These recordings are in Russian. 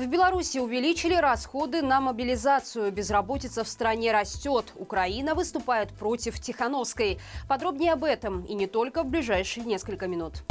В Беларуси увеличили расходы на мобилизацию. Безработица в стране растет. Украина выступает против Тихановской. Подробнее об этом и не только в ближайшие несколько минут.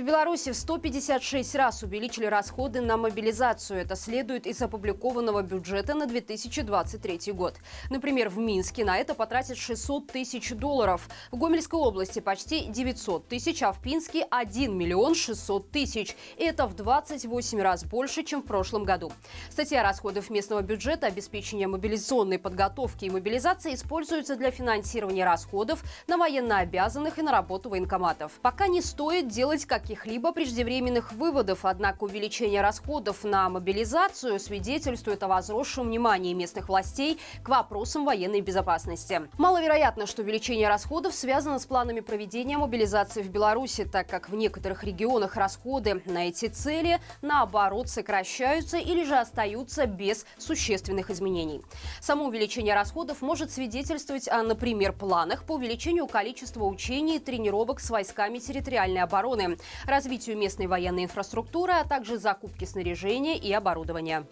В Беларуси в 156 раз увеличили расходы на мобилизацию. Это следует из опубликованного бюджета на 2023 год. Например, в Минске на это потратят 600 тысяч долларов. В Гомельской области почти 900 тысяч, а в Пинске 1 миллион 600 тысяч. Это в 28 раз больше, чем в прошлом году. Статья расходов местного бюджета обеспечения мобилизационной подготовки и мобилизации используется для финансирования расходов на военнообязанных и на работу военкоматов. Пока не стоит делать как каких-либо преждевременных выводов, однако увеличение расходов на мобилизацию свидетельствует о возросшем внимании местных властей к вопросам военной безопасности. Маловероятно, что увеличение расходов связано с планами проведения мобилизации в Беларуси, так как в некоторых регионах расходы на эти цели, наоборот, сокращаются или же остаются без существенных изменений. Само увеличение расходов может свидетельствовать о, например, планах по увеличению количества учений и тренировок с войсками территориальной обороны, развитию местной военной инфраструктуры, а также закупке снаряжения и оборудования.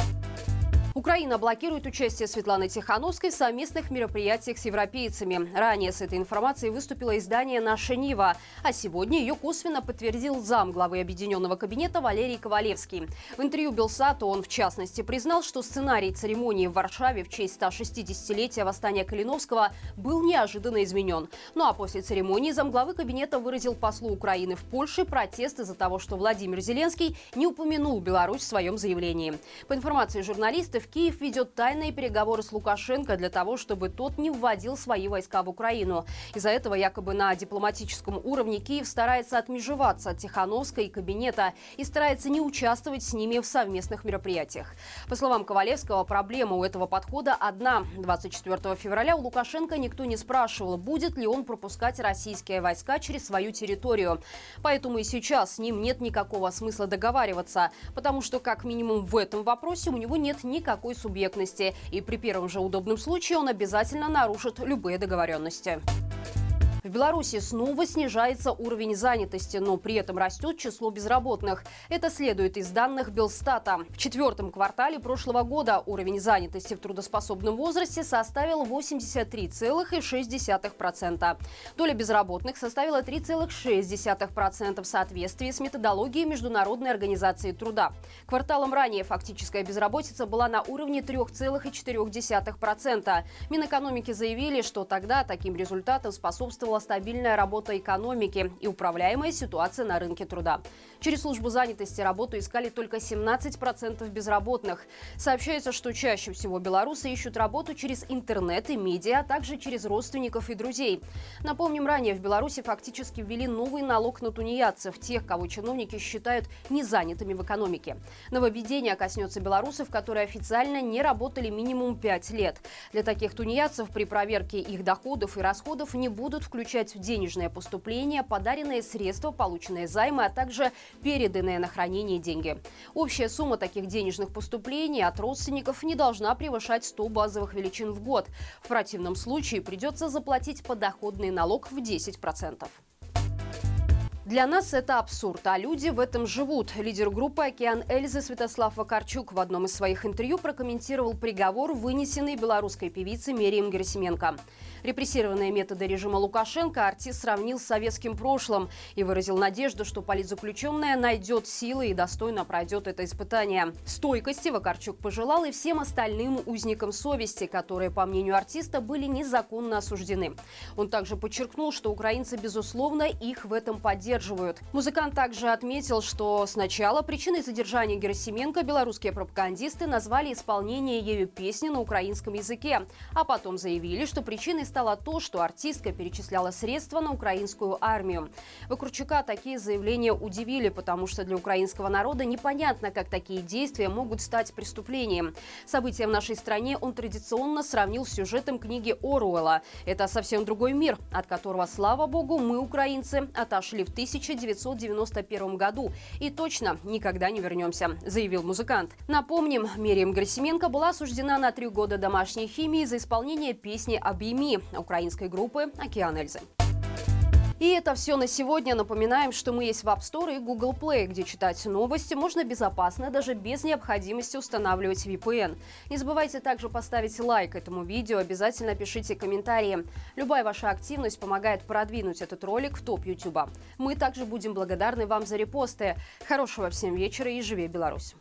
Украина блокирует участие Светланы Тихановской в совместных мероприятиях с европейцами. Ранее с этой информацией выступило издание «Наша Нива», а сегодня ее косвенно подтвердил зам главы Объединенного кабинета Валерий Ковалевский. В интервью Белсату он, в частности, признал, что сценарий церемонии в Варшаве в честь 160-летия восстания Калиновского был неожиданно изменен. Ну а после церемонии замглавы кабинета выразил послу Украины в Польше протест из-за того, что Владимир Зеленский не упомянул Беларусь в своем заявлении. По информации журналистов, Киев ведет тайные переговоры с Лукашенко для того, чтобы тот не вводил свои войска в Украину. Из-за этого якобы на дипломатическом уровне Киев старается отмежеваться от Тихановской и кабинета и старается не участвовать с ними в совместных мероприятиях. По словам Ковалевского, проблема у этого подхода одна. 24 февраля у Лукашенко никто не спрашивал, будет ли он пропускать российские войска через свою территорию. Поэтому и сейчас с ним нет никакого смысла договариваться, потому что как минимум в этом вопросе у него нет никакого никакой субъектности. И при первом же удобном случае он обязательно нарушит любые договоренности. В Беларуси снова снижается уровень занятости, но при этом растет число безработных. Это следует из данных Белстата. В четвертом квартале прошлого года уровень занятости в трудоспособном возрасте составил 83,6%. Доля безработных составила 3,6% в соответствии с методологией Международной организации труда. Кварталом ранее фактическая безработица была на уровне 3,4%. Минэкономики заявили, что тогда таким результатом способствовал способствовала стабильная работа экономики и управляемая ситуация на рынке труда. Через службу занятости работу искали только 17% безработных. Сообщается, что чаще всего белорусы ищут работу через интернет и медиа, а также через родственников и друзей. Напомним, ранее в Беларуси фактически ввели новый налог на тунеядцев, тех, кого чиновники считают незанятыми в экономике. Нововведение коснется белорусов, которые официально не работали минимум 5 лет. Для таких тунеядцев при проверке их доходов и расходов не будут включать включать в денежное поступление подаренные средства, полученные займы, а также переданные на хранение деньги. Общая сумма таких денежных поступлений от родственников не должна превышать 100 базовых величин в год. В противном случае придется заплатить подоходный налог в 10%. Для нас это абсурд, а люди в этом живут. Лидер группы «Океан Эльзы» Святослав Вакарчук в одном из своих интервью прокомментировал приговор, вынесенный белорусской певицей Мерием Герасименко. Репрессированные методы режима Лукашенко артист сравнил с советским прошлым и выразил надежду, что политзаключенная найдет силы и достойно пройдет это испытание. Стойкости Вакарчук пожелал и всем остальным узникам совести, которые, по мнению артиста, были незаконно осуждены. Он также подчеркнул, что украинцы, безусловно, их в этом поддерживают. Музыкант также отметил, что сначала причиной задержания Герасименко белорусские пропагандисты назвали исполнение ею песни на украинском языке, а потом заявили, что причиной стало то, что артистка перечисляла средства на украинскую армию. Вокручука такие заявления удивили, потому что для украинского народа непонятно, как такие действия могут стать преступлением. События в нашей стране он традиционно сравнил с сюжетом книги Оруэлла. Это совсем другой мир, от которого, слава богу, мы, украинцы, отошли в 1991 году и точно никогда не вернемся, заявил музыкант. Напомним, Мерием Грасименко была осуждена на три года домашней химии за исполнение песни «Объеми» украинской группы «Океан Эльзы». И это все на сегодня. Напоминаем, что мы есть в App Store и Google Play, где читать новости можно безопасно, даже без необходимости устанавливать VPN. Не забывайте также поставить лайк этому видео, обязательно пишите комментарии. Любая ваша активность помогает продвинуть этот ролик в топ YouTube. Мы также будем благодарны вам за репосты. Хорошего всем вечера и живи Беларусь!